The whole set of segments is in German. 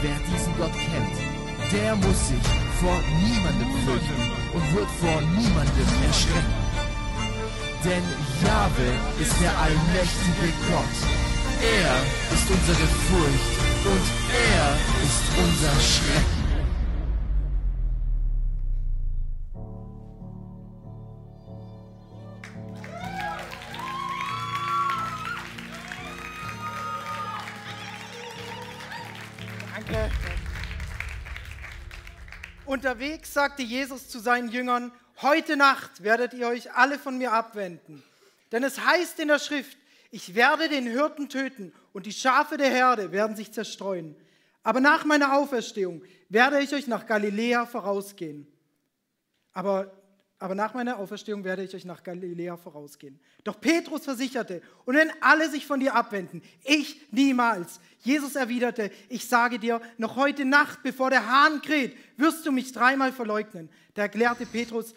Wer diesen Gott kennt, der muss sich vor niemandem fürchten und wird vor niemandem erschrecken. Denn Jahwe ist der allmächtige Gott. Er ist unsere Furcht und er ist unser Schrecken. Unterwegs sagte Jesus zu seinen Jüngern, heute Nacht werdet ihr euch alle von mir abwenden. Denn es heißt in der Schrift, ich werde den Hirten töten und die Schafe der Herde werden sich zerstreuen. Aber nach meiner Auferstehung werde ich euch nach Galiläa vorausgehen. Aber, aber nach meiner Auferstehung werde ich euch nach Galiläa vorausgehen. Doch Petrus versicherte, und wenn alle sich von dir abwenden, ich niemals. Jesus erwiderte, ich sage dir, noch heute Nacht, bevor der Hahn kräht, wirst du mich dreimal verleugnen. Da erklärte Petrus,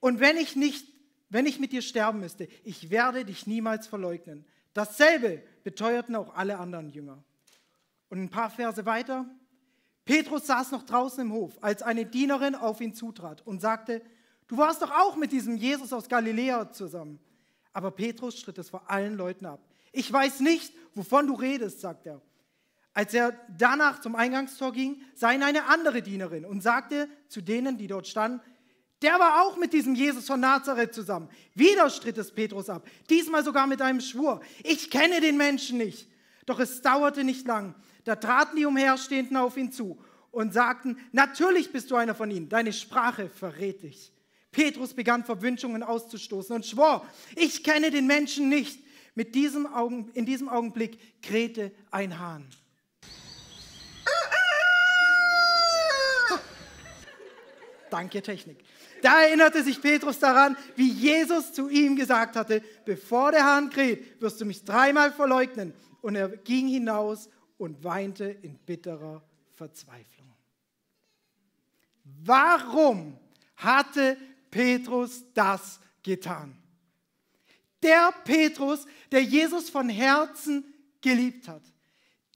und wenn ich nicht, wenn ich mit dir sterben müsste, ich werde dich niemals verleugnen. Dasselbe beteuerten auch alle anderen Jünger. Und ein paar Verse weiter. Petrus saß noch draußen im Hof, als eine Dienerin auf ihn zutrat und sagte, du warst doch auch mit diesem Jesus aus Galiläa zusammen. Aber Petrus stritt es vor allen Leuten ab. Ich weiß nicht, wovon du redest, sagt er. Als er danach zum Eingangstor ging, sah ihn eine andere Dienerin und sagte zu denen, die dort standen, der war auch mit diesem Jesus von Nazareth zusammen. Wieder stritt es Petrus ab, diesmal sogar mit einem Schwur. Ich kenne den Menschen nicht. Doch es dauerte nicht lang. Da traten die Umherstehenden auf ihn zu und sagten, natürlich bist du einer von ihnen, deine Sprache verrät dich. Petrus begann Verwünschungen auszustoßen und schwor, ich kenne den Menschen nicht. Mit diesem Augen, in diesem Augenblick krähte ein Hahn. Danke, Technik. Da erinnerte sich Petrus daran, wie Jesus zu ihm gesagt hatte, bevor der Hahn kräht, wirst du mich dreimal verleugnen. Und er ging hinaus und weinte in bitterer Verzweiflung. Warum hatte Petrus das getan? Der Petrus, der Jesus von Herzen geliebt hat.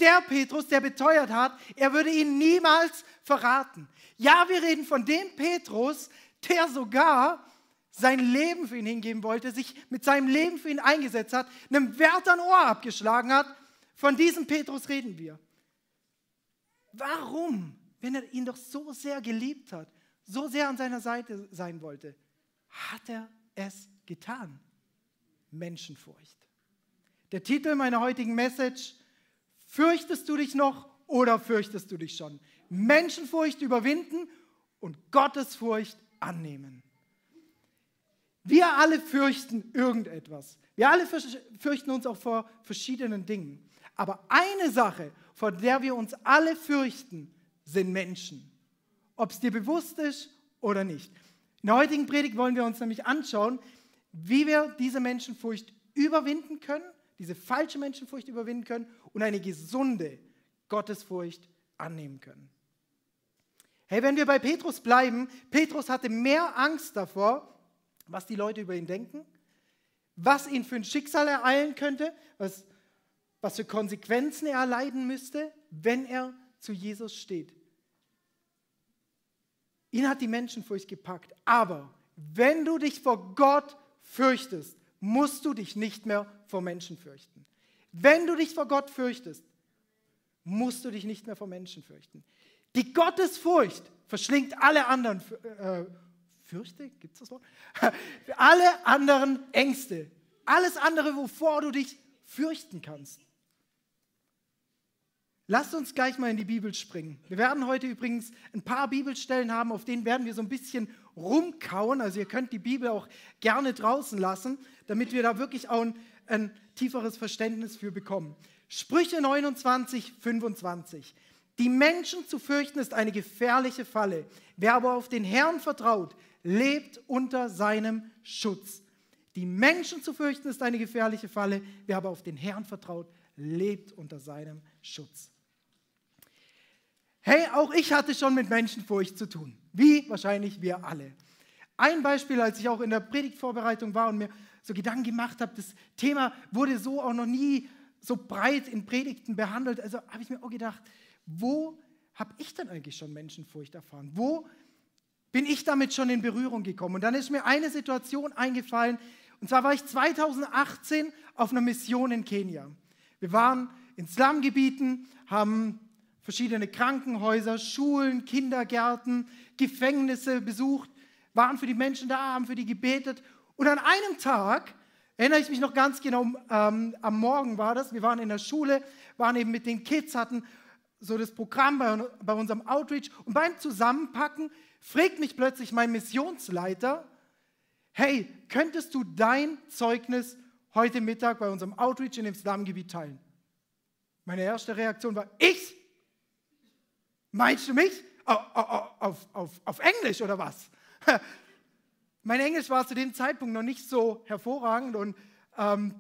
Der Petrus, der beteuert hat, er würde ihn niemals verraten. Ja, wir reden von dem Petrus, der sogar sein Leben für ihn hingeben wollte, sich mit seinem Leben für ihn eingesetzt hat, einem Wert an Ohr abgeschlagen hat. Von diesem Petrus reden wir. Warum, wenn er ihn doch so sehr geliebt hat, so sehr an seiner Seite sein wollte, hat er es getan? Menschenfurcht. Der Titel meiner heutigen Message, fürchtest du dich noch oder fürchtest du dich schon? Menschenfurcht überwinden und Gottesfurcht annehmen. Wir alle fürchten irgendetwas. Wir alle fürchten uns auch vor verschiedenen Dingen. Aber eine Sache, vor der wir uns alle fürchten, sind Menschen. Ob es dir bewusst ist oder nicht. In der heutigen Predigt wollen wir uns nämlich anschauen, wie wir diese Menschenfurcht überwinden können, diese falsche Menschenfurcht überwinden können und eine gesunde Gottesfurcht annehmen können. Hey, wenn wir bei Petrus bleiben, Petrus hatte mehr Angst davor, was die Leute über ihn denken, was ihn für ein Schicksal ereilen könnte, was, was für Konsequenzen er erleiden müsste, wenn er zu Jesus steht. Ihn hat die Menschenfurcht gepackt. Aber wenn du dich vor Gott fürchtest, musst du dich nicht mehr vor Menschen fürchten. Wenn du dich vor Gott fürchtest, musst du dich nicht mehr vor Menschen fürchten. Die Gottesfurcht verschlingt alle anderen äh, Fürchte, gibt das Wort? alle anderen Ängste. Alles andere, wovor du dich fürchten kannst. Lasst uns gleich mal in die Bibel springen. Wir werden heute übrigens ein paar Bibelstellen haben, auf denen werden wir so ein bisschen rumkauen. Also ihr könnt die Bibel auch gerne draußen lassen, damit wir da wirklich auch ein, ein tieferes Verständnis für bekommen. Sprüche 29, 25. Die Menschen zu fürchten ist eine gefährliche Falle. Wer aber auf den Herrn vertraut, lebt unter seinem Schutz. Die Menschen zu fürchten ist eine gefährliche Falle. Wer aber auf den Herrn vertraut, lebt unter seinem Schutz. Hey, auch ich hatte schon mit Menschenfurcht zu tun. Wie wahrscheinlich wir alle. Ein Beispiel, als ich auch in der Predigtvorbereitung war und mir so Gedanken gemacht habe, das Thema wurde so auch noch nie so breit in Predigten behandelt. Also habe ich mir auch gedacht, wo habe ich denn eigentlich schon Menschenfurcht erfahren? Wo bin ich damit schon in Berührung gekommen? Und dann ist mir eine Situation eingefallen, und zwar war ich 2018 auf einer Mission in Kenia. Wir waren in Slumgebieten, haben verschiedene Krankenhäuser, Schulen, Kindergärten, Gefängnisse besucht, waren für die Menschen da, haben für die gebetet. Und an einem Tag, erinnere ich mich noch ganz genau, ähm, am Morgen war das, wir waren in der Schule, waren eben mit den Kids, hatten so das Programm bei, bei unserem Outreach. Und beim Zusammenpacken fragt mich plötzlich mein Missionsleiter, hey, könntest du dein Zeugnis heute Mittag bei unserem Outreach in dem Slumgebiet teilen? Meine erste Reaktion war, ich? Meinst du mich? Auf, auf, auf, Englisch oder was? mein Englisch war zu dem Zeitpunkt noch nicht so hervorragend und ähm,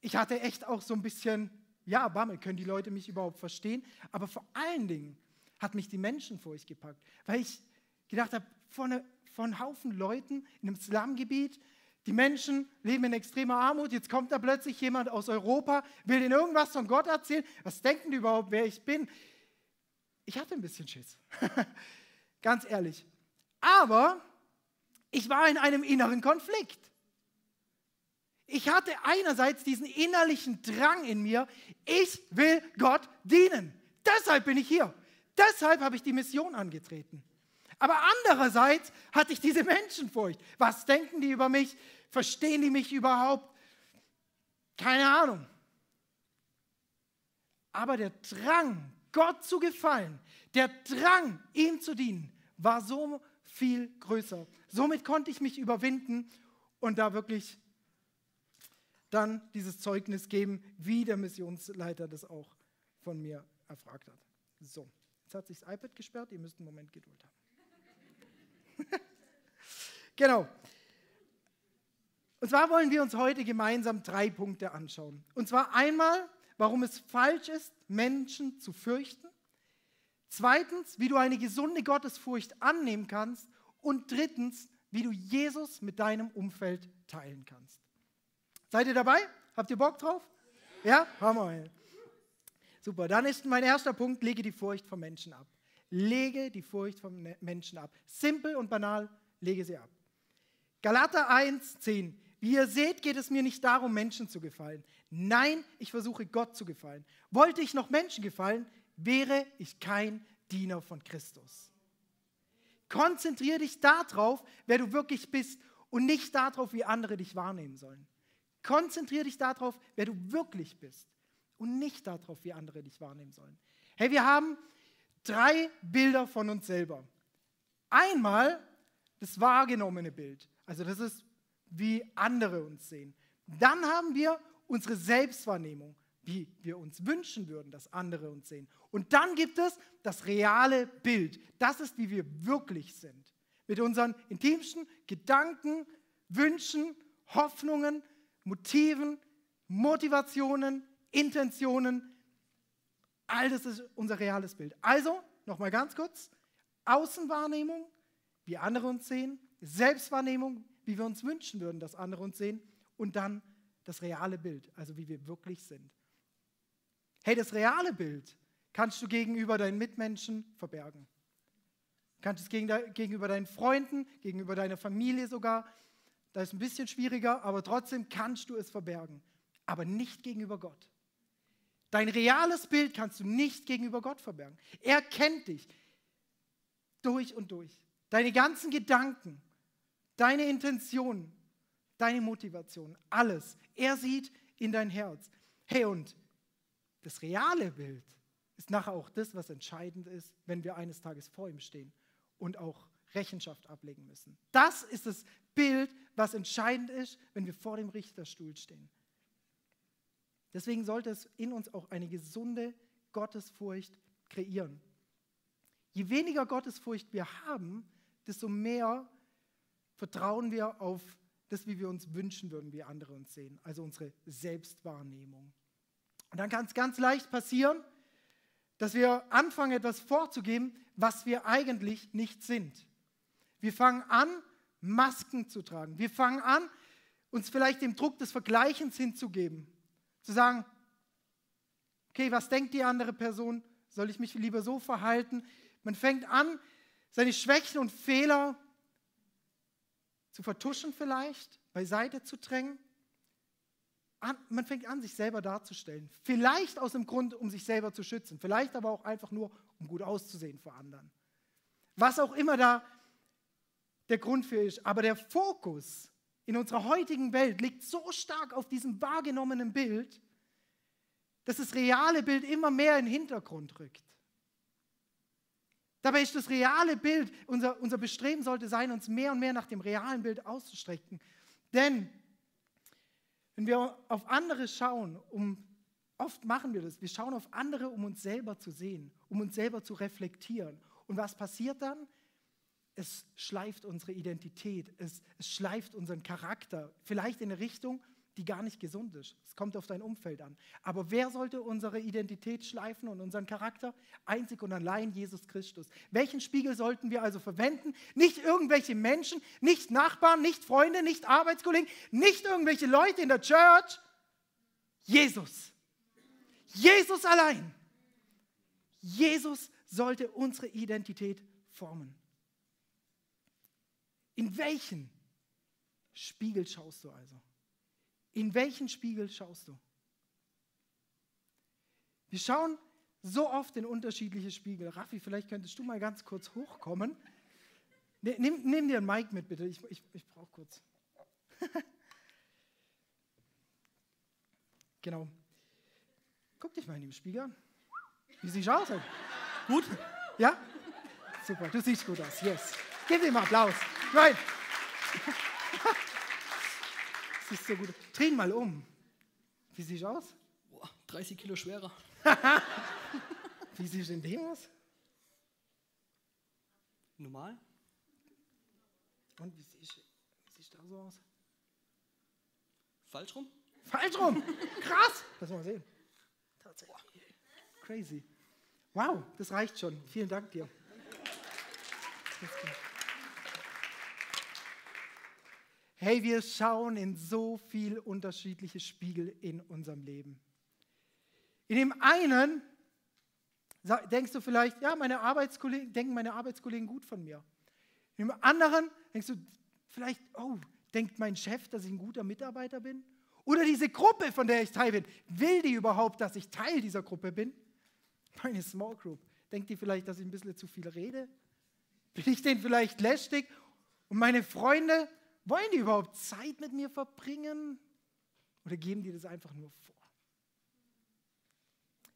ich hatte echt auch so ein bisschen ja, Bammel, können die Leute mich überhaupt verstehen? Aber vor allen Dingen hat mich die Menschenfurcht gepackt, weil ich gedacht habe, von, von einem Haufen Leuten in einem Slumgebiet, die Menschen leben in extremer Armut, jetzt kommt da plötzlich jemand aus Europa, will ihnen irgendwas von Gott erzählen. Was denken die überhaupt, wer ich bin? Ich hatte ein bisschen Schiss, ganz ehrlich. Aber ich war in einem inneren Konflikt. Ich hatte einerseits diesen innerlichen Drang in mir, ich will Gott dienen. Deshalb bin ich hier. Deshalb habe ich die Mission angetreten. Aber andererseits hatte ich diese Menschenfurcht. Was denken die über mich? Verstehen die mich überhaupt? Keine Ahnung. Aber der Drang, Gott zu gefallen, der Drang, ihm zu dienen, war so viel größer. Somit konnte ich mich überwinden und da wirklich dann dieses Zeugnis geben, wie der Missionsleiter das auch von mir erfragt hat. So, jetzt hat sich das iPad gesperrt, ihr müsst einen Moment Geduld haben. genau. Und zwar wollen wir uns heute gemeinsam drei Punkte anschauen. Und zwar einmal, warum es falsch ist, Menschen zu fürchten. Zweitens, wie du eine gesunde Gottesfurcht annehmen kannst. Und drittens, wie du Jesus mit deinem Umfeld teilen kannst. Seid ihr dabei? Habt ihr Bock drauf? Ja? Hammer. Super, dann ist mein erster Punkt, lege die Furcht vom Menschen ab. Lege die Furcht vom Menschen ab. Simpel und banal, lege sie ab. Galater 1, 10. Wie ihr seht, geht es mir nicht darum, Menschen zu gefallen. Nein, ich versuche Gott zu gefallen. Wollte ich noch Menschen gefallen, wäre ich kein Diener von Christus. Konzentriere dich darauf, wer du wirklich bist und nicht darauf, wie andere dich wahrnehmen sollen. Konzentriere dich darauf, wer du wirklich bist und nicht darauf, wie andere dich wahrnehmen sollen. Hey, wir haben drei Bilder von uns selber. Einmal das wahrgenommene Bild, also das ist, wie andere uns sehen. Dann haben wir unsere Selbstwahrnehmung, wie wir uns wünschen würden, dass andere uns sehen. Und dann gibt es das reale Bild. Das ist, wie wir wirklich sind. Mit unseren intimsten Gedanken, Wünschen, Hoffnungen, Motiven, Motivationen, Intentionen. All das ist unser reales Bild. Also, nochmal ganz kurz, Außenwahrnehmung, wie andere uns sehen, Selbstwahrnehmung, wie wir uns wünschen würden, dass andere uns sehen, und dann das reale Bild, also wie wir wirklich sind. Hey, das reale Bild kannst du gegenüber deinen Mitmenschen verbergen. Du kannst es gegenüber deinen Freunden, gegenüber deiner Familie sogar das ist ein bisschen schwieriger, aber trotzdem kannst du es verbergen. Aber nicht gegenüber Gott. Dein reales Bild kannst du nicht gegenüber Gott verbergen. Er kennt dich durch und durch. Deine ganzen Gedanken, deine Intentionen, deine Motivation, alles. Er sieht in dein Herz. Hey, und das reale Bild ist nachher auch das, was entscheidend ist, wenn wir eines Tages vor ihm stehen und auch Rechenschaft ablegen müssen. Das ist das Bild, was entscheidend ist, wenn wir vor dem Richterstuhl stehen. Deswegen sollte es in uns auch eine gesunde Gottesfurcht kreieren. Je weniger Gottesfurcht wir haben, desto mehr vertrauen wir auf das, wie wir uns wünschen würden, wie andere uns sehen, also unsere Selbstwahrnehmung. Und dann kann es ganz leicht passieren, dass wir anfangen, etwas vorzugeben, was wir eigentlich nicht sind. Wir fangen an, Masken zu tragen. Wir fangen an, uns vielleicht dem Druck des Vergleichens hinzugeben. Zu sagen, okay, was denkt die andere Person? Soll ich mich lieber so verhalten? Man fängt an, seine Schwächen und Fehler zu vertuschen vielleicht, beiseite zu drängen. Man fängt an, sich selber darzustellen. Vielleicht aus dem Grund, um sich selber zu schützen. Vielleicht aber auch einfach nur, um gut auszusehen vor anderen. Was auch immer da der Grund für ist. Aber der Fokus in unserer heutigen Welt liegt so stark auf diesem wahrgenommenen Bild, dass das reale Bild immer mehr in den Hintergrund rückt. Dabei ist das reale Bild, unser, unser Bestreben sollte sein, uns mehr und mehr nach dem realen Bild auszustrecken. Denn wenn wir auf andere schauen, um, oft machen wir das, wir schauen auf andere, um uns selber zu sehen, um uns selber zu reflektieren. Und was passiert dann? Es schleift unsere Identität, es, es schleift unseren Charakter, vielleicht in eine Richtung, die gar nicht gesund ist. Es kommt auf dein Umfeld an. Aber wer sollte unsere Identität schleifen und unseren Charakter? Einzig und allein Jesus Christus. Welchen Spiegel sollten wir also verwenden? Nicht irgendwelche Menschen, nicht Nachbarn, nicht Freunde, nicht Arbeitskollegen, nicht irgendwelche Leute in der Church. Jesus. Jesus allein. Jesus sollte unsere Identität formen. In welchen Spiegel schaust du also? In welchen Spiegel schaust du? Wir schauen so oft in unterschiedliche Spiegel. Raffi, vielleicht könntest du mal ganz kurz hochkommen. Ne, nimm, nimm dir ein Mic mit, bitte. Ich, ich, ich brauche kurz. genau. Guck dich mal in den Spiegel an. Wie siehst du aus? Gut? Ja? Super, du siehst gut aus. Yes. Gib ihm Applaus. Right. Siehst so gut. Dreh ihn mal um. Wie siehst du aus? Boah, 30 Kilo schwerer. Wie siehst du in dem aus? Normal. Und wie siehst du da so aus? Falsch rum? Falsch rum! Krass! Lass mal sehen. Tatsächlich. Crazy. Wow, das reicht schon. Vielen Dank dir. Hey, wir schauen in so viel unterschiedliche Spiegel in unserem Leben. In dem einen denkst du vielleicht, ja, meine Arbeitskollegen, denken meine Arbeitskollegen gut von mir. In dem anderen denkst du vielleicht, oh, denkt mein Chef, dass ich ein guter Mitarbeiter bin? Oder diese Gruppe, von der ich Teil bin, will die überhaupt, dass ich Teil dieser Gruppe bin? Meine Small Group, denkt die vielleicht, dass ich ein bisschen zu viel rede? Bin ich denen vielleicht lästig? Und meine Freunde, wollen die überhaupt Zeit mit mir verbringen oder geben die das einfach nur vor?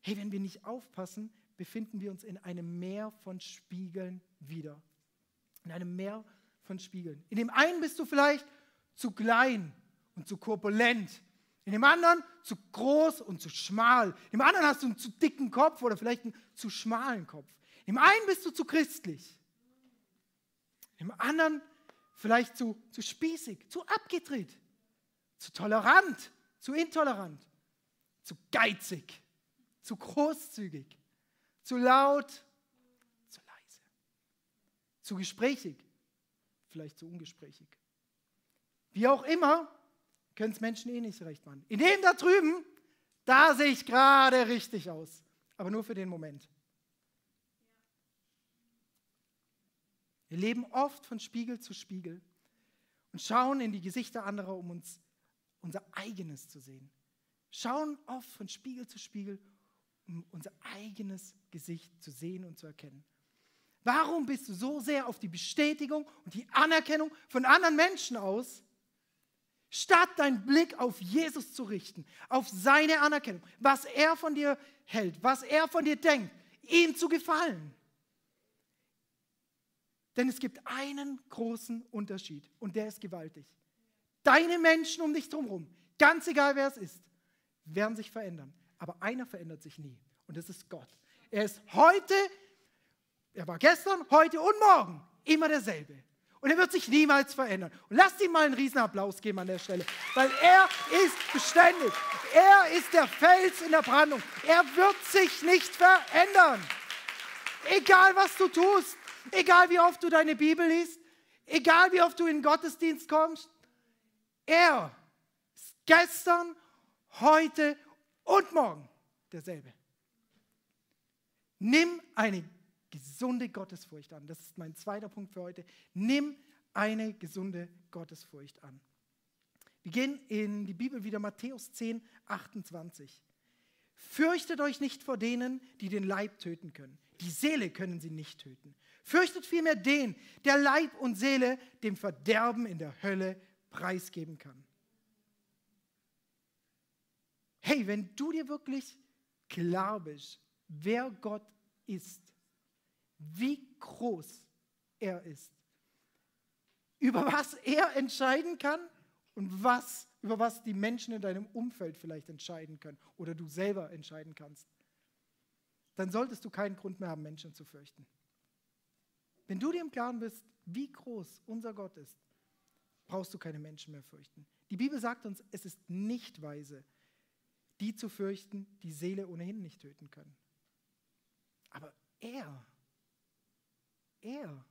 Hey, wenn wir nicht aufpassen, befinden wir uns in einem Meer von Spiegeln wieder. In einem Meer von Spiegeln. In dem einen bist du vielleicht zu klein und zu korpulent. In dem anderen zu groß und zu schmal. Dem anderen hast du einen zu dicken Kopf oder vielleicht einen zu schmalen Kopf. Dem einen bist du zu christlich. Dem anderen vielleicht zu, zu spießig, zu abgedreht, zu tolerant, zu intolerant, zu geizig, zu großzügig, zu laut, zu leise, zu gesprächig, vielleicht zu ungesprächig. Wie auch immer, können es Menschen eh nicht so recht machen. In dem da drüben, da sehe ich gerade richtig aus, aber nur für den Moment. Wir leben oft von Spiegel zu Spiegel und schauen in die Gesichter anderer, um uns unser eigenes zu sehen. Schauen oft von Spiegel zu Spiegel, um unser eigenes Gesicht zu sehen und zu erkennen. Warum bist du so sehr auf die Bestätigung und die Anerkennung von anderen Menschen aus, statt deinen Blick auf Jesus zu richten, auf seine Anerkennung, was er von dir hält, was er von dir denkt, ihm zu gefallen? Denn es gibt einen großen Unterschied und der ist gewaltig. Deine Menschen um dich drumherum, ganz egal wer es ist, werden sich verändern. Aber einer verändert sich nie und das ist Gott. Er ist heute, er war gestern, heute und morgen immer derselbe. Und er wird sich niemals verändern. Und lasst ihm mal einen Riesenapplaus geben an der Stelle, weil er ist beständig. Er ist der Fels in der Brandung. Er wird sich nicht verändern. Egal was du tust, egal wie oft du deine Bibel liest, egal wie oft du in den Gottesdienst kommst, er ist gestern, heute und morgen derselbe. Nimm eine gesunde Gottesfurcht an. Das ist mein zweiter Punkt für heute. Nimm eine gesunde Gottesfurcht an. Wir gehen in die Bibel wieder Matthäus 10, 28. Fürchtet euch nicht vor denen, die den Leib töten können. Die Seele können sie nicht töten. Fürchtet vielmehr den, der Leib und Seele dem Verderben in der Hölle preisgeben kann. Hey, wenn du dir wirklich klar bist, wer Gott ist, wie groß er ist, über was er entscheiden kann und was, über was die Menschen in deinem Umfeld vielleicht entscheiden können oder du selber entscheiden kannst, dann solltest du keinen Grund mehr haben, Menschen zu fürchten. Wenn du dir im Klaren bist, wie groß unser Gott ist, brauchst du keine Menschen mehr fürchten. Die Bibel sagt uns, es ist nicht weise, die zu fürchten, die Seele ohnehin nicht töten können. Aber er er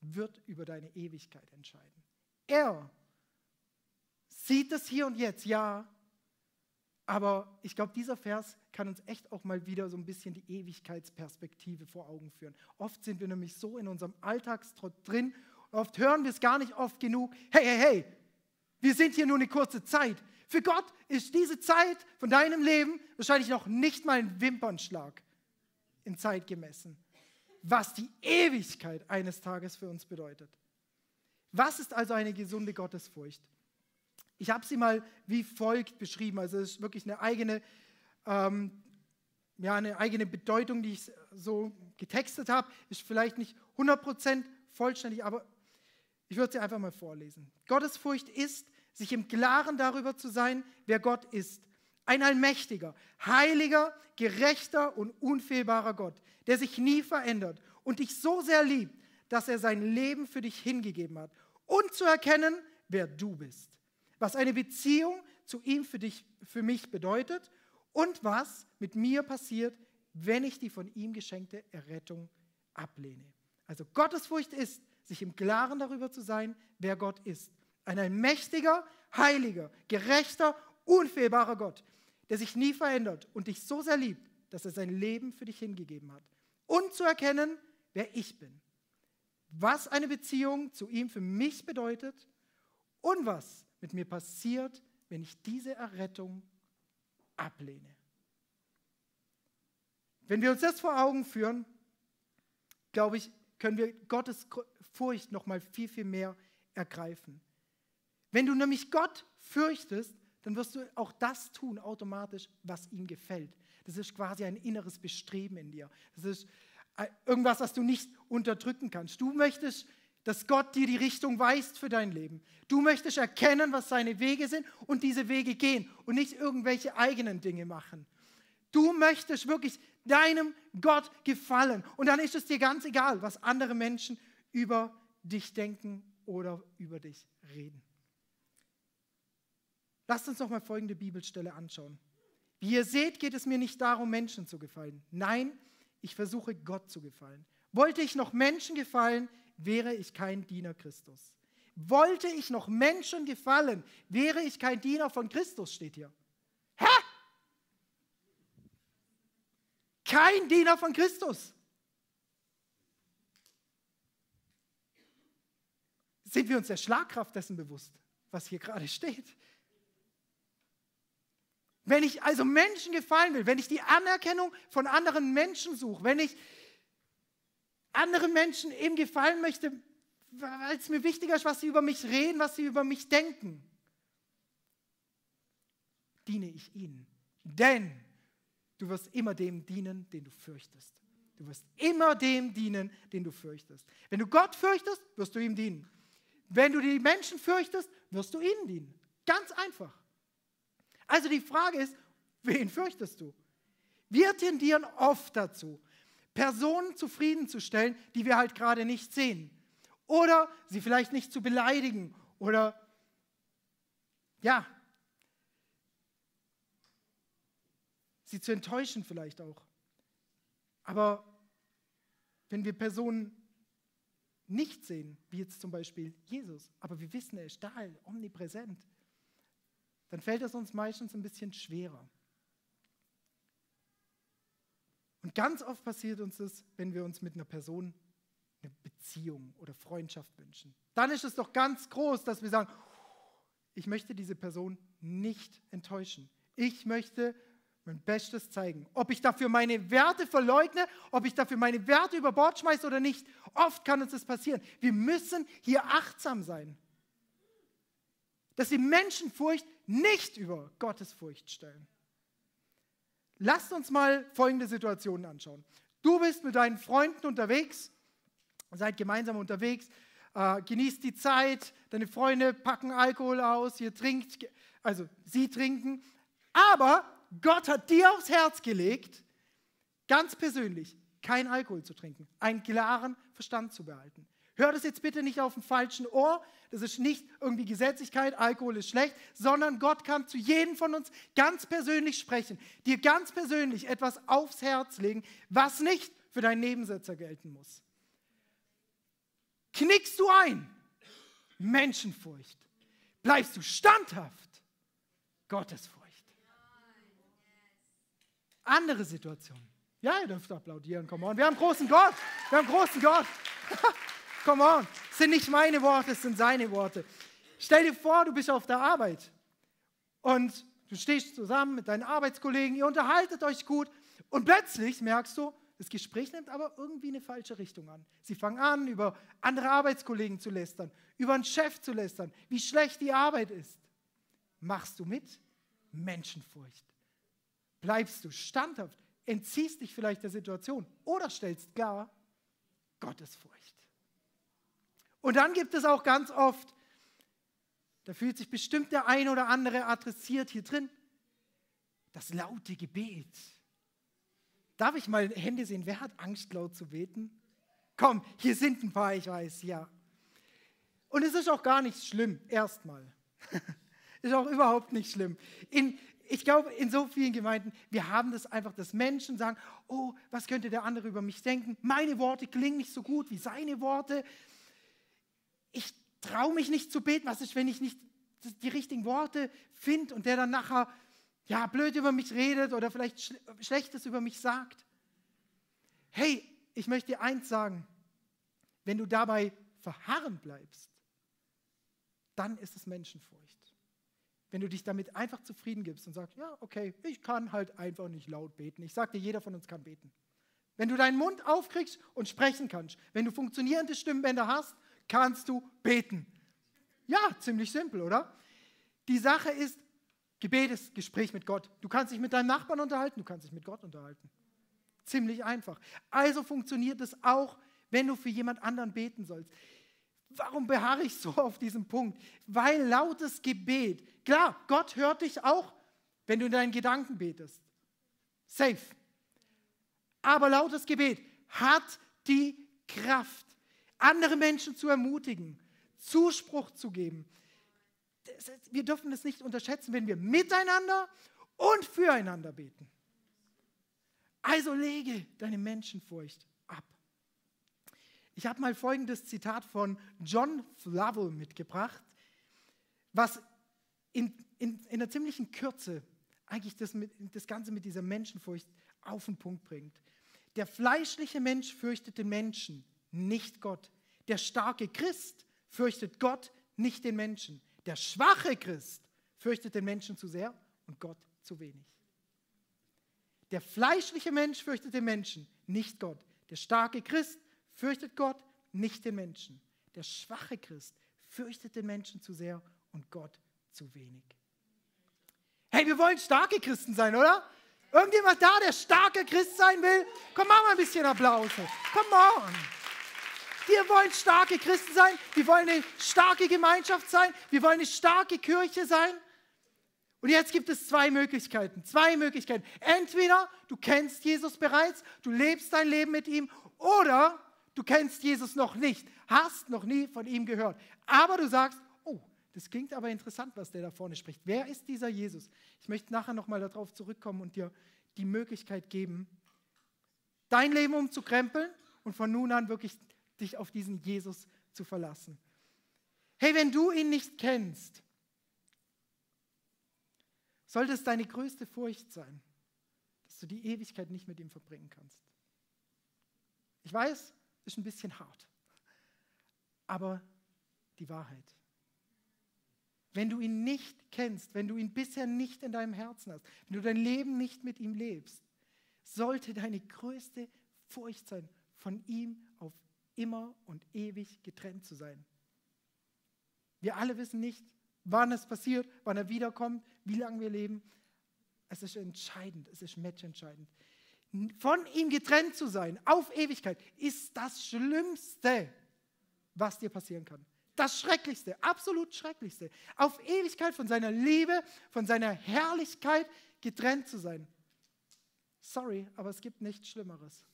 wird über deine Ewigkeit entscheiden. Er sieht das hier und jetzt, ja. Aber ich glaube, dieser Vers kann uns echt auch mal wieder so ein bisschen die Ewigkeitsperspektive vor Augen führen. Oft sind wir nämlich so in unserem Alltagstrott drin, oft hören wir es gar nicht oft genug. Hey, hey, hey, wir sind hier nur eine kurze Zeit. Für Gott ist diese Zeit von deinem Leben wahrscheinlich noch nicht mal ein Wimpernschlag in Zeit gemessen was die Ewigkeit eines Tages für uns bedeutet. Was ist also eine gesunde Gottesfurcht? Ich habe sie mal wie folgt beschrieben. Also es ist wirklich eine eigene, ähm, ja, eine eigene Bedeutung, die ich so getextet habe. Ist vielleicht nicht 100% vollständig, aber ich würde sie einfach mal vorlesen. Gottesfurcht ist, sich im Klaren darüber zu sein, wer Gott ist. Ein allmächtiger, heiliger, gerechter und unfehlbarer Gott, der sich nie verändert und dich so sehr liebt, dass er sein Leben für dich hingegeben hat. Und zu erkennen, wer du bist. Was eine Beziehung zu ihm für, dich, für mich bedeutet und was mit mir passiert, wenn ich die von ihm geschenkte Errettung ablehne. Also Gottesfurcht ist, sich im Klaren darüber zu sein, wer Gott ist. Ein allmächtiger, heiliger, gerechter, unfehlbarer Gott, der sich nie verändert und dich so sehr liebt, dass er sein Leben für dich hingegeben hat. Und zu erkennen, wer ich bin. Was eine Beziehung zu ihm für mich bedeutet und was mit mir passiert, wenn ich diese Errettung ablehne. Wenn wir uns das vor Augen führen, glaube ich, können wir Gottes Furcht noch mal viel viel mehr ergreifen. Wenn du nämlich Gott fürchtest, dann wirst du auch das tun automatisch, was ihm gefällt. Das ist quasi ein inneres Bestreben in dir. Das ist äh, irgendwas, was du nicht unterdrücken kannst. Du möchtest, dass Gott dir die Richtung weist für dein Leben. Du möchtest erkennen, was seine Wege sind und diese Wege gehen und nicht irgendwelche eigenen Dinge machen. Du möchtest wirklich deinem Gott gefallen und dann ist es dir ganz egal, was andere Menschen über dich denken oder über dich reden. Lasst uns noch mal folgende Bibelstelle anschauen. Wie ihr seht, geht es mir nicht darum, Menschen zu gefallen. Nein, ich versuche Gott zu gefallen. Wollte ich noch Menschen gefallen, wäre ich kein Diener Christus. Wollte ich noch Menschen gefallen, wäre ich kein Diener von Christus, steht hier. Hä? Kein Diener von Christus. Sind wir uns der Schlagkraft dessen bewusst, was hier gerade steht? Wenn ich also Menschen gefallen will, wenn ich die Anerkennung von anderen Menschen suche, wenn ich anderen Menschen eben gefallen möchte, weil es mir wichtiger ist, was sie über mich reden, was sie über mich denken, diene ich ihnen. Denn du wirst immer dem dienen, den du fürchtest. Du wirst immer dem dienen, den du fürchtest. Wenn du Gott fürchtest, wirst du ihm dienen. Wenn du die Menschen fürchtest, wirst du ihnen dienen. Ganz einfach. Also die Frage ist, wen fürchtest du? Wir tendieren oft dazu, Personen zufriedenzustellen, die wir halt gerade nicht sehen. Oder sie vielleicht nicht zu beleidigen oder ja, sie zu enttäuschen vielleicht auch. Aber wenn wir Personen nicht sehen, wie jetzt zum Beispiel Jesus, aber wir wissen, er ist da, omnipräsent, dann fällt es uns meistens ein bisschen schwerer. Und ganz oft passiert uns das, wenn wir uns mit einer Person eine Beziehung oder Freundschaft wünschen. Dann ist es doch ganz groß, dass wir sagen, ich möchte diese Person nicht enttäuschen. Ich möchte mein Bestes zeigen. Ob ich dafür meine Werte verleugne, ob ich dafür meine Werte über Bord schmeiße oder nicht. Oft kann uns das passieren. Wir müssen hier achtsam sein. Dass die Menschenfurcht nicht über Gottesfurcht stellen. Lasst uns mal folgende Situationen anschauen. Du bist mit deinen Freunden unterwegs, seid gemeinsam unterwegs, äh, genießt die Zeit, deine Freunde packen Alkohol aus, ihr trinkt, also sie trinken, aber Gott hat dir aufs Herz gelegt, ganz persönlich, kein Alkohol zu trinken, einen klaren Verstand zu behalten. Hör das jetzt bitte nicht auf dem falschen Ohr. Das ist nicht irgendwie Gesetzlichkeit, Alkohol ist schlecht, sondern Gott kann zu jedem von uns ganz persönlich sprechen, dir ganz persönlich etwas aufs Herz legen, was nicht für deinen Nebensetzer gelten muss. Knickst du ein? Menschenfurcht. Bleibst du standhaft? Gottesfurcht. Andere Situation. Ja, ihr dürft applaudieren, come on. Wir haben großen Gott. Wir haben großen Gott. Come on, das sind nicht meine Worte, es sind seine Worte. Stell dir vor, du bist auf der Arbeit und du stehst zusammen mit deinen Arbeitskollegen, ihr unterhaltet euch gut und plötzlich merkst du, das Gespräch nimmt aber irgendwie eine falsche Richtung an. Sie fangen an, über andere Arbeitskollegen zu lästern, über einen Chef zu lästern, wie schlecht die Arbeit ist. Machst du mit? Menschenfurcht. Bleibst du standhaft? Entziehst dich vielleicht der Situation oder stellst klar, Gottesfurcht. Und dann gibt es auch ganz oft, da fühlt sich bestimmt der ein oder andere adressiert hier drin, das laute Gebet. Darf ich mal Hände sehen? Wer hat Angst, laut zu beten? Komm, hier sind ein paar, ich weiß, ja. Und es ist auch gar nicht schlimm, erstmal. ist auch überhaupt nicht schlimm. In, ich glaube, in so vielen Gemeinden, wir haben das einfach, dass Menschen sagen, oh, was könnte der andere über mich denken? Meine Worte klingen nicht so gut wie seine Worte ich traue mich nicht zu beten. Was ist, wenn ich nicht die richtigen Worte finde und der dann nachher ja, blöd über mich redet oder vielleicht Schlechtes über mich sagt? Hey, ich möchte dir eins sagen. Wenn du dabei verharren bleibst, dann ist es Menschenfurcht. Wenn du dich damit einfach zufrieden gibst und sagst, ja, okay, ich kann halt einfach nicht laut beten. Ich sage dir, jeder von uns kann beten. Wenn du deinen Mund aufkriegst und sprechen kannst, wenn du funktionierende Stimmbänder hast kannst du beten. Ja, ziemlich simpel, oder? Die Sache ist, Gebet ist Gespräch mit Gott. Du kannst dich mit deinem Nachbarn unterhalten, du kannst dich mit Gott unterhalten. Ziemlich einfach. Also funktioniert es auch, wenn du für jemand anderen beten sollst. Warum beharre ich so auf diesem Punkt? Weil lautes Gebet, klar, Gott hört dich auch, wenn du in deinen Gedanken betest. Safe. Aber lautes Gebet hat die Kraft, andere Menschen zu ermutigen, Zuspruch zu geben. Wir dürfen es nicht unterschätzen, wenn wir miteinander und füreinander beten. Also lege deine Menschenfurcht ab. Ich habe mal folgendes Zitat von John Flavel mitgebracht, was in, in, in einer ziemlichen Kürze eigentlich das, mit, das Ganze mit dieser Menschenfurcht auf den Punkt bringt. Der fleischliche Mensch fürchtet den Menschen, nicht Gott. Der starke Christ fürchtet Gott, nicht den Menschen. Der schwache Christ fürchtet den Menschen zu sehr und Gott zu wenig. Der fleischliche Mensch fürchtet den Menschen, nicht Gott. Der starke Christ fürchtet Gott, nicht den Menschen. Der schwache Christ fürchtet den Menschen zu sehr und Gott zu wenig. Hey, wir wollen starke Christen sein, oder? Irgendjemand da, der starke Christ sein will? Komm, mach mal ein bisschen Applaus. Come on. Wir wollen starke Christen sein. Wir wollen eine starke Gemeinschaft sein. Wir wollen eine starke Kirche sein. Und jetzt gibt es zwei Möglichkeiten. Zwei Möglichkeiten. Entweder du kennst Jesus bereits, du lebst dein Leben mit ihm, oder du kennst Jesus noch nicht, hast noch nie von ihm gehört. Aber du sagst, oh, das klingt aber interessant, was der da vorne spricht. Wer ist dieser Jesus? Ich möchte nachher nochmal darauf zurückkommen und dir die Möglichkeit geben, dein Leben umzukrempeln und von nun an wirklich dich auf diesen Jesus zu verlassen. Hey, wenn du ihn nicht kennst, sollte es deine größte Furcht sein, dass du die Ewigkeit nicht mit ihm verbringen kannst. Ich weiß, ist ein bisschen hart, aber die Wahrheit. Wenn du ihn nicht kennst, wenn du ihn bisher nicht in deinem Herzen hast, wenn du dein Leben nicht mit ihm lebst, sollte deine größte Furcht sein, von ihm immer und ewig getrennt zu sein. Wir alle wissen nicht, wann es passiert, wann er wiederkommt, wie lange wir leben. Es ist entscheidend, es ist matchentscheidend. Von ihm getrennt zu sein, auf Ewigkeit, ist das Schlimmste, was dir passieren kann. Das Schrecklichste, absolut Schrecklichste. Auf Ewigkeit von seiner Liebe, von seiner Herrlichkeit getrennt zu sein. Sorry, aber es gibt nichts Schlimmeres.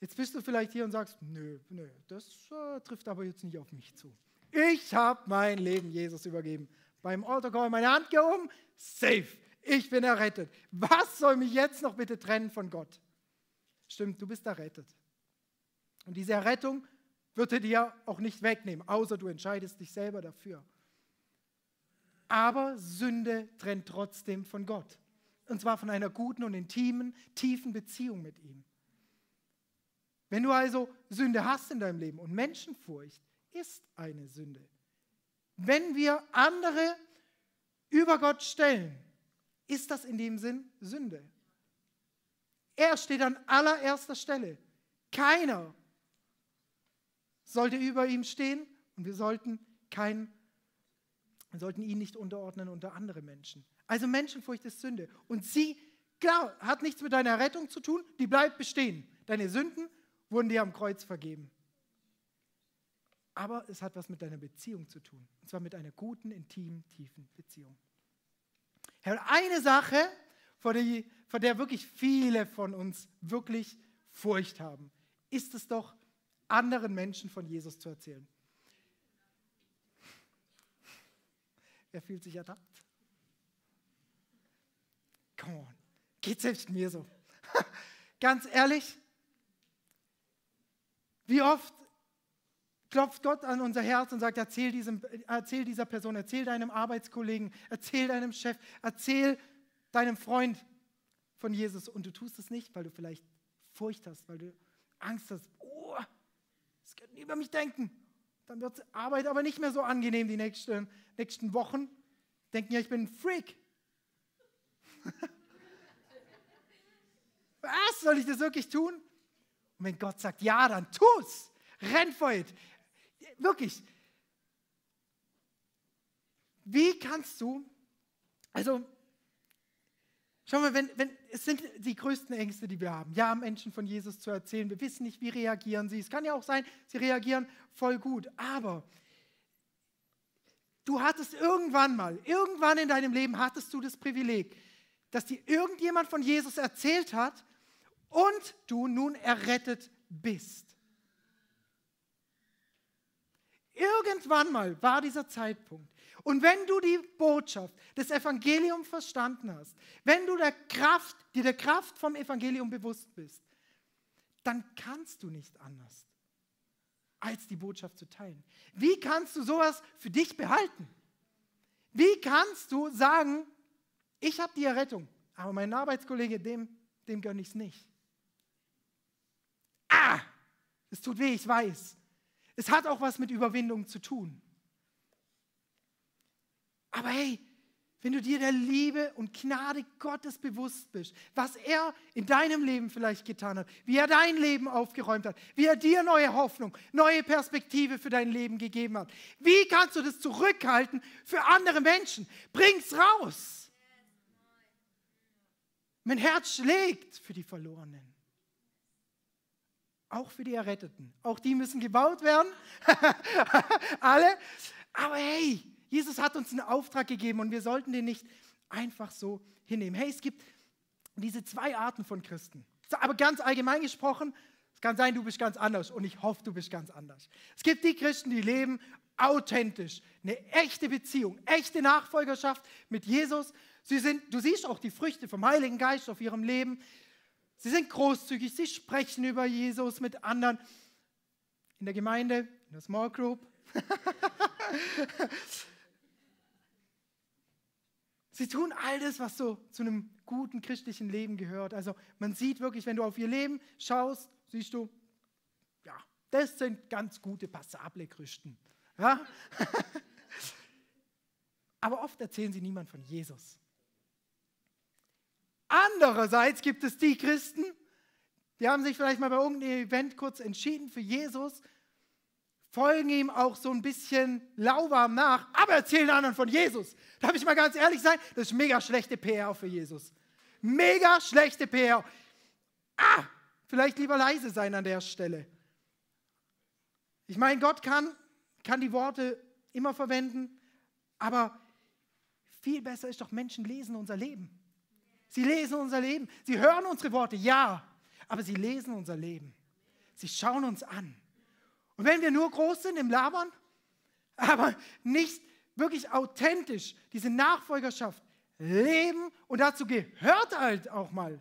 Jetzt bist du vielleicht hier und sagst, nö, nö, das äh, trifft aber jetzt nicht auf mich zu. Ich habe mein Leben Jesus übergeben. Beim Autocall meine Hand gehoben, safe. Ich bin errettet. Was soll mich jetzt noch bitte trennen von Gott? Stimmt, du bist errettet. Und diese Errettung wird er dir auch nicht wegnehmen, außer du entscheidest dich selber dafür. Aber Sünde trennt trotzdem von Gott. Und zwar von einer guten und intimen, tiefen Beziehung mit ihm. Wenn du also Sünde hast in deinem Leben und Menschenfurcht ist eine Sünde. Wenn wir andere über Gott stellen, ist das in dem Sinn Sünde. Er steht an allererster Stelle. Keiner sollte über ihm stehen und wir sollten wir sollten ihn nicht unterordnen unter andere Menschen. Also Menschenfurcht ist Sünde. Und sie, klar, hat nichts mit deiner Rettung zu tun, die bleibt bestehen. Deine Sünden wurden dir am Kreuz vergeben. Aber es hat was mit deiner Beziehung zu tun. Und zwar mit einer guten, intimen, tiefen Beziehung. Herr, eine Sache, vor der, vor der wirklich viele von uns wirklich Furcht haben, ist es doch, anderen Menschen von Jesus zu erzählen. Wer fühlt sich ertappt? Come on, geht selbst mir so. Ganz ehrlich, wie oft klopft Gott an unser Herz und sagt, erzähl, diesem, erzähl dieser Person, erzähl deinem Arbeitskollegen, erzähl deinem Chef, erzähl deinem Freund von Jesus. Und du tust es nicht, weil du vielleicht Furcht hast, weil du Angst hast. Oh, das könnten über mich denken dann wird Arbeit aber nicht mehr so angenehm die nächsten, nächsten Wochen. Denken ja, ich bin ein Freak. Was? Soll ich das wirklich tun? Und wenn Gott sagt, ja, dann tu's. Renn vor it. Wirklich. Wie kannst du, also Schau mal, wenn, wenn, es sind die größten Ängste, die wir haben. Ja, Menschen von Jesus zu erzählen. Wir wissen nicht, wie reagieren sie. Es kann ja auch sein, sie reagieren voll gut. Aber du hattest irgendwann mal, irgendwann in deinem Leben hattest du das Privileg, dass dir irgendjemand von Jesus erzählt hat und du nun errettet bist. Irgendwann mal war dieser Zeitpunkt. Und wenn du die Botschaft des Evangeliums verstanden hast, wenn du der Kraft, dir der Kraft vom Evangelium bewusst bist, dann kannst du nicht anders, als die Botschaft zu teilen. Wie kannst du sowas für dich behalten? Wie kannst du sagen, ich habe die Errettung, aber mein Arbeitskollege, dem, dem gönne ich es nicht? Es tut weh, ich weiß. Es hat auch was mit Überwindung zu tun. Aber hey, wenn du dir der Liebe und Gnade Gottes bewusst bist, was er in deinem Leben vielleicht getan hat, wie er dein Leben aufgeräumt hat, wie er dir neue Hoffnung, neue Perspektive für dein Leben gegeben hat, wie kannst du das zurückhalten für andere Menschen? Bring's raus. Mein Herz schlägt für die Verlorenen. Auch für die Erretteten. Auch die müssen gebaut werden. Alle. Aber hey, Jesus hat uns einen Auftrag gegeben und wir sollten den nicht einfach so hinnehmen. Hey, es gibt diese zwei Arten von Christen. Aber ganz allgemein gesprochen, es kann sein, du bist ganz anders und ich hoffe, du bist ganz anders. Es gibt die Christen, die leben authentisch, eine echte Beziehung, echte Nachfolgerschaft mit Jesus. Sie sind, du siehst auch die Früchte vom Heiligen Geist auf ihrem Leben. Sie sind großzügig, sie sprechen über Jesus mit anderen in der Gemeinde, in der Small Group. Sie tun all das, was so zu einem guten christlichen Leben gehört. Also man sieht wirklich, wenn du auf ihr Leben schaust, siehst du, ja, das sind ganz gute, passable Christen. Ja? Aber oft erzählen sie niemand von Jesus. Andererseits gibt es die Christen, die haben sich vielleicht mal bei irgendeinem Event kurz entschieden für Jesus, folgen ihm auch so ein bisschen lauwarm nach, aber erzählen anderen von Jesus. Darf ich mal ganz ehrlich sein? Das ist mega schlechte PR für Jesus. Mega schlechte PR. Ah, vielleicht lieber leise sein an der Stelle. Ich meine, Gott kann, kann die Worte immer verwenden, aber viel besser ist doch, Menschen lesen unser Leben. Sie lesen unser Leben. Sie hören unsere Worte, ja, aber sie lesen unser Leben. Sie schauen uns an. Und wenn wir nur groß sind im Labern, aber nicht wirklich authentisch diese Nachfolgerschaft leben und dazu gehört halt auch mal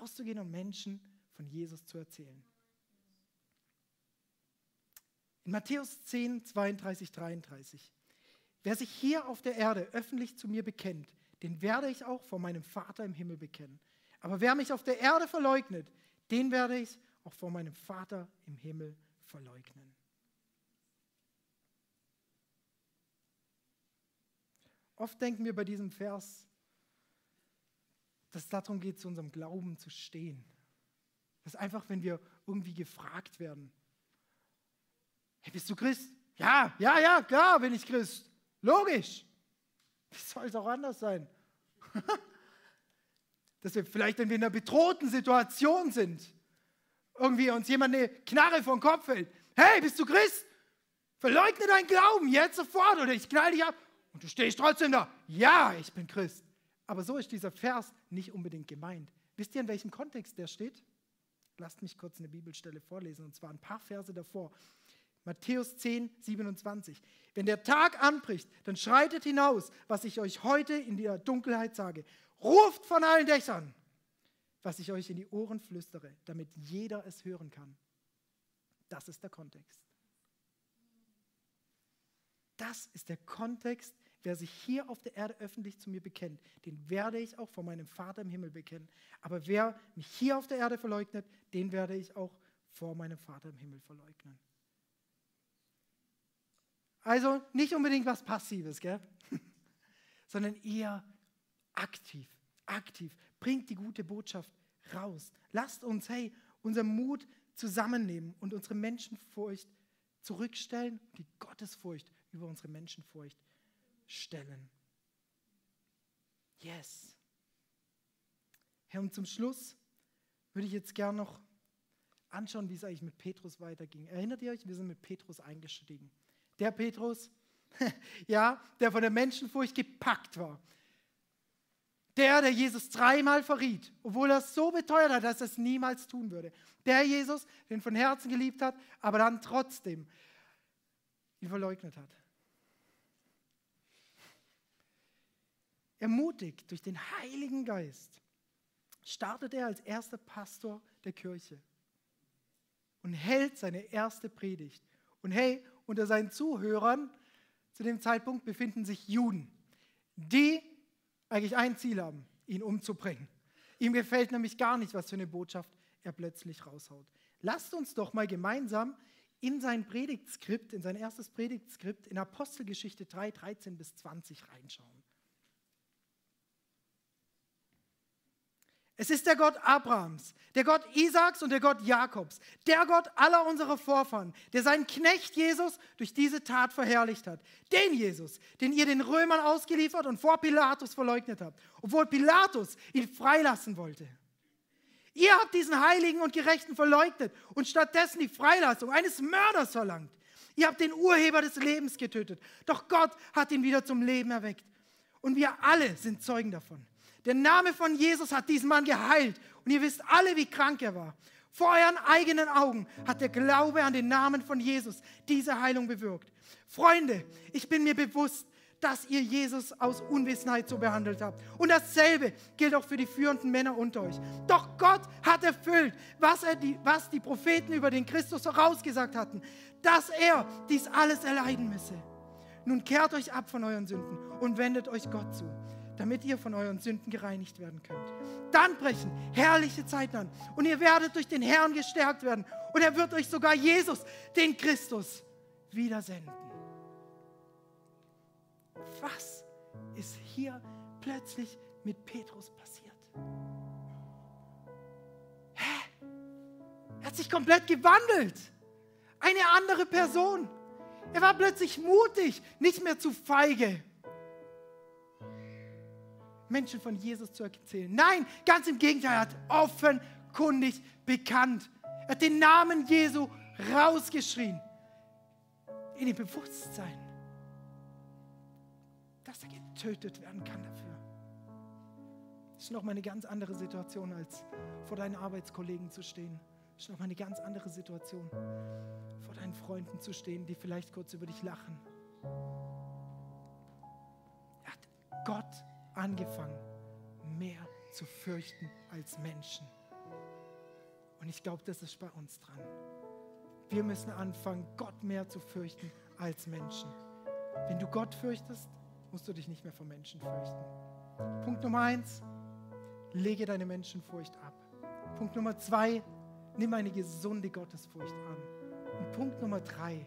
rauszugehen und Menschen von Jesus zu erzählen. In Matthäus 10, 32, 33. Wer sich hier auf der Erde öffentlich zu mir bekennt, den werde ich auch vor meinem Vater im Himmel bekennen. Aber wer mich auf der Erde verleugnet, den werde ich auch vor meinem Vater im Himmel verleugnen. Oft denken wir bei diesem Vers, dass es darum geht, zu unserem Glauben zu stehen. Das ist einfach, wenn wir irgendwie gefragt werden. Hey, bist du Christ? Ja, ja, ja, klar bin ich Christ. Logisch. Wie soll es auch anders sein? Dass wir vielleicht, wenn wir in einer bedrohten Situation sind, irgendwie uns jemand eine Knarre vom Kopf hält. Hey, bist du Christ? Verleugne deinen Glauben jetzt sofort oder ich knall dich ab. Und du stehst trotzdem da. Ja, ich bin Christ. Aber so ist dieser Vers nicht unbedingt gemeint. Wisst ihr, in welchem Kontext der steht? Lasst mich kurz eine Bibelstelle vorlesen, und zwar ein paar Verse davor. Matthäus 10, 27. Wenn der Tag anbricht, dann schreitet hinaus, was ich euch heute in der Dunkelheit sage. Ruft von allen Dächern was ich euch in die Ohren flüstere, damit jeder es hören kann. Das ist der Kontext. Das ist der Kontext, wer sich hier auf der Erde öffentlich zu mir bekennt, den werde ich auch vor meinem Vater im Himmel bekennen. Aber wer mich hier auf der Erde verleugnet, den werde ich auch vor meinem Vater im Himmel verleugnen. Also nicht unbedingt was Passives, gell? sondern eher aktiv, aktiv. Bringt die gute Botschaft raus. Lasst uns, hey, unseren Mut zusammennehmen und unsere Menschenfurcht zurückstellen, die Gottesfurcht über unsere Menschenfurcht stellen. Yes. Herr, und zum Schluss würde ich jetzt gern noch anschauen, wie es eigentlich mit Petrus weiterging. Erinnert ihr euch, wir sind mit Petrus eingestiegen. Der Petrus, ja, der von der Menschenfurcht gepackt war, der, der Jesus dreimal verriet, obwohl er es so beteuert hat, dass er es niemals tun würde. Der Jesus, den von Herzen geliebt hat, aber dann trotzdem ihn verleugnet hat. Ermutigt durch den Heiligen Geist startet er als erster Pastor der Kirche und hält seine erste Predigt. Und hey, unter seinen Zuhörern zu dem Zeitpunkt befinden sich Juden, die eigentlich ein Ziel haben, ihn umzubringen. Ihm gefällt nämlich gar nicht, was für eine Botschaft er plötzlich raushaut. Lasst uns doch mal gemeinsam in sein Predigtskript, in sein erstes Predigtskript in Apostelgeschichte 3, 13 bis 20 reinschauen. Es ist der Gott Abrahams, der Gott Isaaks und der Gott Jakobs, der Gott aller unserer Vorfahren, der seinen Knecht Jesus durch diese Tat verherrlicht hat. Den Jesus, den ihr den Römern ausgeliefert und vor Pilatus verleugnet habt, obwohl Pilatus ihn freilassen wollte. Ihr habt diesen Heiligen und Gerechten verleugnet und stattdessen die Freilassung eines Mörders verlangt. Ihr habt den Urheber des Lebens getötet. Doch Gott hat ihn wieder zum Leben erweckt. Und wir alle sind Zeugen davon. Der Name von Jesus hat diesen Mann geheilt. Und ihr wisst alle, wie krank er war. Vor euren eigenen Augen hat der Glaube an den Namen von Jesus diese Heilung bewirkt. Freunde, ich bin mir bewusst, dass ihr Jesus aus Unwissenheit so behandelt habt. Und dasselbe gilt auch für die führenden Männer unter euch. Doch Gott hat erfüllt, was, er die, was die Propheten über den Christus vorausgesagt hatten, dass er dies alles erleiden müsse. Nun kehrt euch ab von euren Sünden und wendet euch Gott zu, damit ihr von euren Sünden gereinigt werden könnt. Dann brechen herrliche Zeiten an und ihr werdet durch den Herrn gestärkt werden und er wird euch sogar Jesus, den Christus, wiedersenden. Was ist hier plötzlich mit Petrus passiert? Hä? Er hat sich komplett gewandelt. Eine andere Person. Er war plötzlich mutig, nicht mehr zu feige. Menschen von Jesus zu erzählen. Nein, ganz im Gegenteil, er hat offenkundig bekannt. Er hat den Namen Jesu rausgeschrien. In dem Bewusstsein, dass er getötet werden kann dafür. Das ist nochmal eine ganz andere Situation, als vor deinen Arbeitskollegen zu stehen. Das ist nochmal eine ganz andere Situation, vor deinen Freunden zu stehen, die vielleicht kurz über dich lachen. Er hat Gott angefangen, mehr zu fürchten als Menschen. Und ich glaube, das ist bei uns dran. Wir müssen anfangen, Gott mehr zu fürchten als Menschen. Wenn du Gott fürchtest, musst du dich nicht mehr vor Menschen fürchten. Punkt Nummer eins, lege deine Menschenfurcht ab. Punkt Nummer zwei, nimm eine gesunde Gottesfurcht an. Und Punkt Nummer drei,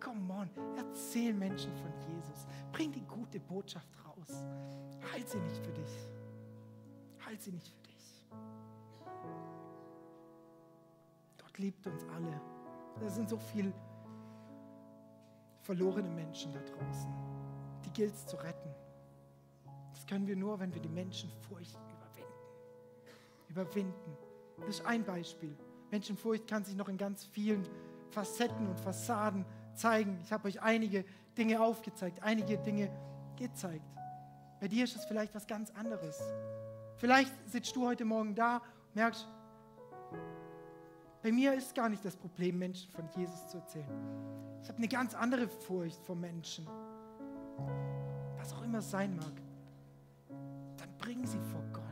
come on, erzähl Menschen von Jesus. Bring die gute Botschaft raus. Halt sie nicht für dich. Halt sie nicht für dich. Gott liebt uns alle. Da sind so viele verlorene Menschen da draußen. Die gilt es zu retten. Das können wir nur, wenn wir die Menschenfurcht überwinden. Überwinden. Das ist ein Beispiel. Menschenfurcht kann sich noch in ganz vielen Facetten und Fassaden zeigen. Ich habe euch einige Dinge aufgezeigt, einige Dinge gezeigt. Bei dir ist es vielleicht was ganz anderes. Vielleicht sitzt du heute Morgen da und merkst, bei mir ist gar nicht das Problem, Menschen von Jesus zu erzählen. Ich habe eine ganz andere Furcht vor Menschen. Was auch immer es sein mag. Dann bring sie vor Gott.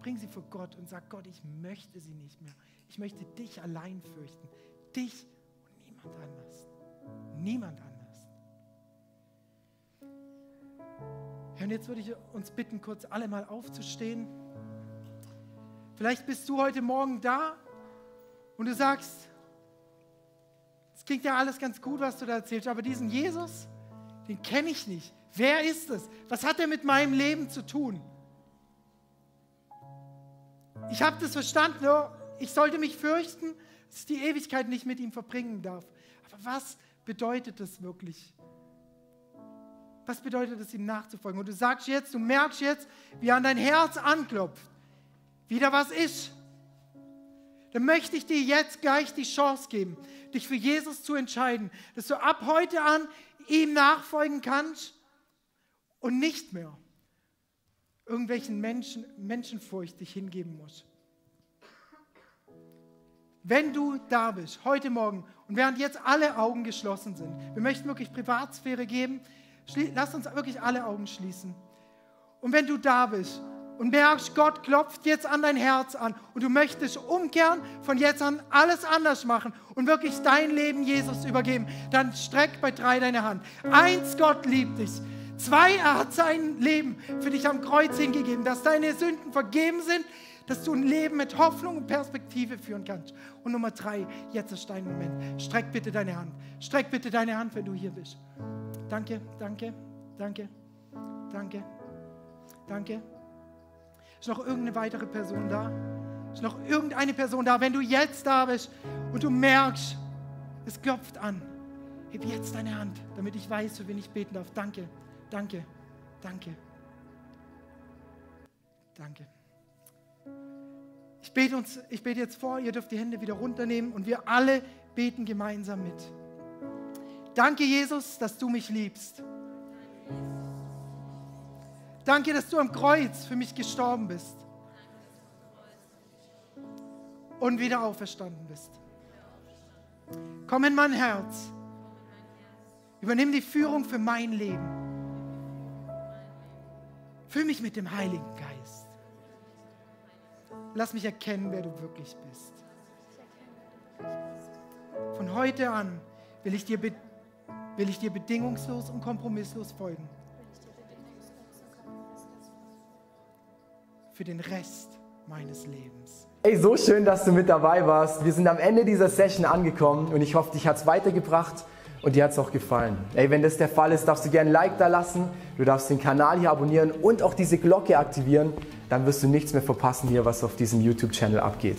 Bring sie vor Gott und sag Gott, ich möchte sie nicht mehr. Ich möchte dich allein fürchten. Dich und niemand anders. Niemand anders. Ja, und jetzt würde ich uns bitten, kurz alle mal aufzustehen. Vielleicht bist du heute Morgen da und du sagst, es klingt ja alles ganz gut, was du da erzählst, aber diesen Jesus, den kenne ich nicht. Wer ist es? Was hat er mit meinem Leben zu tun? Ich habe das verstanden, ich sollte mich fürchten, dass ich die Ewigkeit nicht mit ihm verbringen darf. Aber was bedeutet das wirklich? Was bedeutet es, ihm nachzufolgen? Und du sagst jetzt, du merkst jetzt, wie an dein Herz anklopft, wieder was ist dann möchte ich dir jetzt gleich die Chance geben, dich für Jesus zu entscheiden, dass du ab heute an ihm nachfolgen kannst und nicht mehr irgendwelchen Menschen, Menschenfurcht dich hingeben musst. Wenn du da bist, heute Morgen, und während jetzt alle Augen geschlossen sind, wir möchten wirklich Privatsphäre geben, lass uns wirklich alle Augen schließen. Und wenn du da bist und merkst, Gott klopft jetzt an dein Herz an und du möchtest umkehren, von jetzt an alles anders machen und wirklich dein Leben Jesus übergeben, dann streck bei drei deine Hand. Eins, Gott liebt dich. Zwei, er hat sein Leben für dich am Kreuz hingegeben, dass deine Sünden vergeben sind, dass du ein Leben mit Hoffnung und Perspektive führen kannst. Und Nummer drei, jetzt ist dein Moment. Streck bitte deine Hand. Streck bitte deine Hand, wenn du hier bist. Danke, danke, danke, danke, danke. Ist noch irgendeine weitere Person da? Ist noch irgendeine Person da? Wenn du jetzt da bist und du merkst, es klopft an, heb jetzt deine Hand, damit ich weiß, für wen ich beten darf. Danke, danke, danke, danke. Ich bete, uns, ich bete jetzt vor, ihr dürft die Hände wieder runternehmen und wir alle beten gemeinsam mit. Danke, Jesus, dass du mich liebst. Danke, dass du am Kreuz für mich gestorben bist und wieder auferstanden bist. Komm in mein Herz. Übernimm die Führung für mein Leben. Füll mich mit dem Heiligen Geist. Lass mich erkennen, wer du wirklich bist. Von heute an will ich dir, will ich dir bedingungslos und kompromisslos folgen. Für den Rest meines Lebens. Ey, so schön, dass du mit dabei warst. Wir sind am Ende dieser Session angekommen und ich hoffe, dich hat es weitergebracht und dir hat es auch gefallen. Ey, wenn das der Fall ist, darfst du gerne ein Like da lassen, du darfst den Kanal hier abonnieren und auch diese Glocke aktivieren. Dann wirst du nichts mehr verpassen hier, was auf diesem YouTube-Channel abgeht.